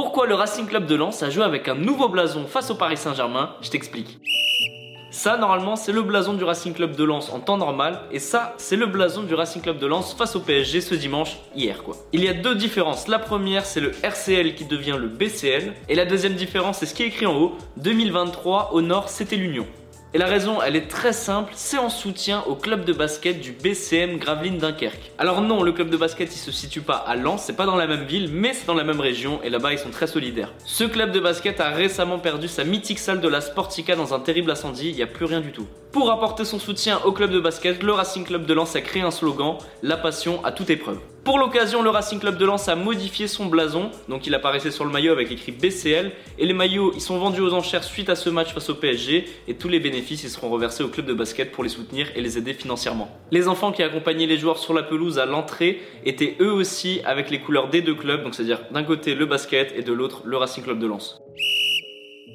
Pourquoi le Racing Club de Lens a joué avec un nouveau blason face au Paris Saint-Germain Je t'explique. Ça, normalement, c'est le blason du Racing Club de Lens en temps normal. Et ça, c'est le blason du Racing Club de Lens face au PSG ce dimanche, hier quoi. Il y a deux différences. La première, c'est le RCL qui devient le BCL. Et la deuxième différence, c'est ce qui est écrit en haut. 2023, au nord, c'était l'Union. Et la raison, elle est très simple, c'est en soutien au club de basket du BCM Gravelines Dunkerque. Alors non, le club de basket il se situe pas à Lens, c'est pas dans la même ville, mais c'est dans la même région et là-bas ils sont très solidaires. Ce club de basket a récemment perdu sa mythique salle de la Sportica dans un terrible incendie, il n'y a plus rien du tout. Pour apporter son soutien au club de basket, le Racing Club de Lens a créé un slogan, la passion à toute épreuve. Pour l'occasion, le Racing Club de Lens a modifié son blason, donc il apparaissait sur le maillot avec écrit BCL, et les maillots ils sont vendus aux enchères suite à ce match face au PSG, et tous les bénéfices ils seront reversés au club de basket pour les soutenir et les aider financièrement. Les enfants qui accompagnaient les joueurs sur la pelouse à l'entrée étaient eux aussi avec les couleurs des deux clubs, donc c'est-à-dire d'un côté le basket et de l'autre le Racing Club de Lens.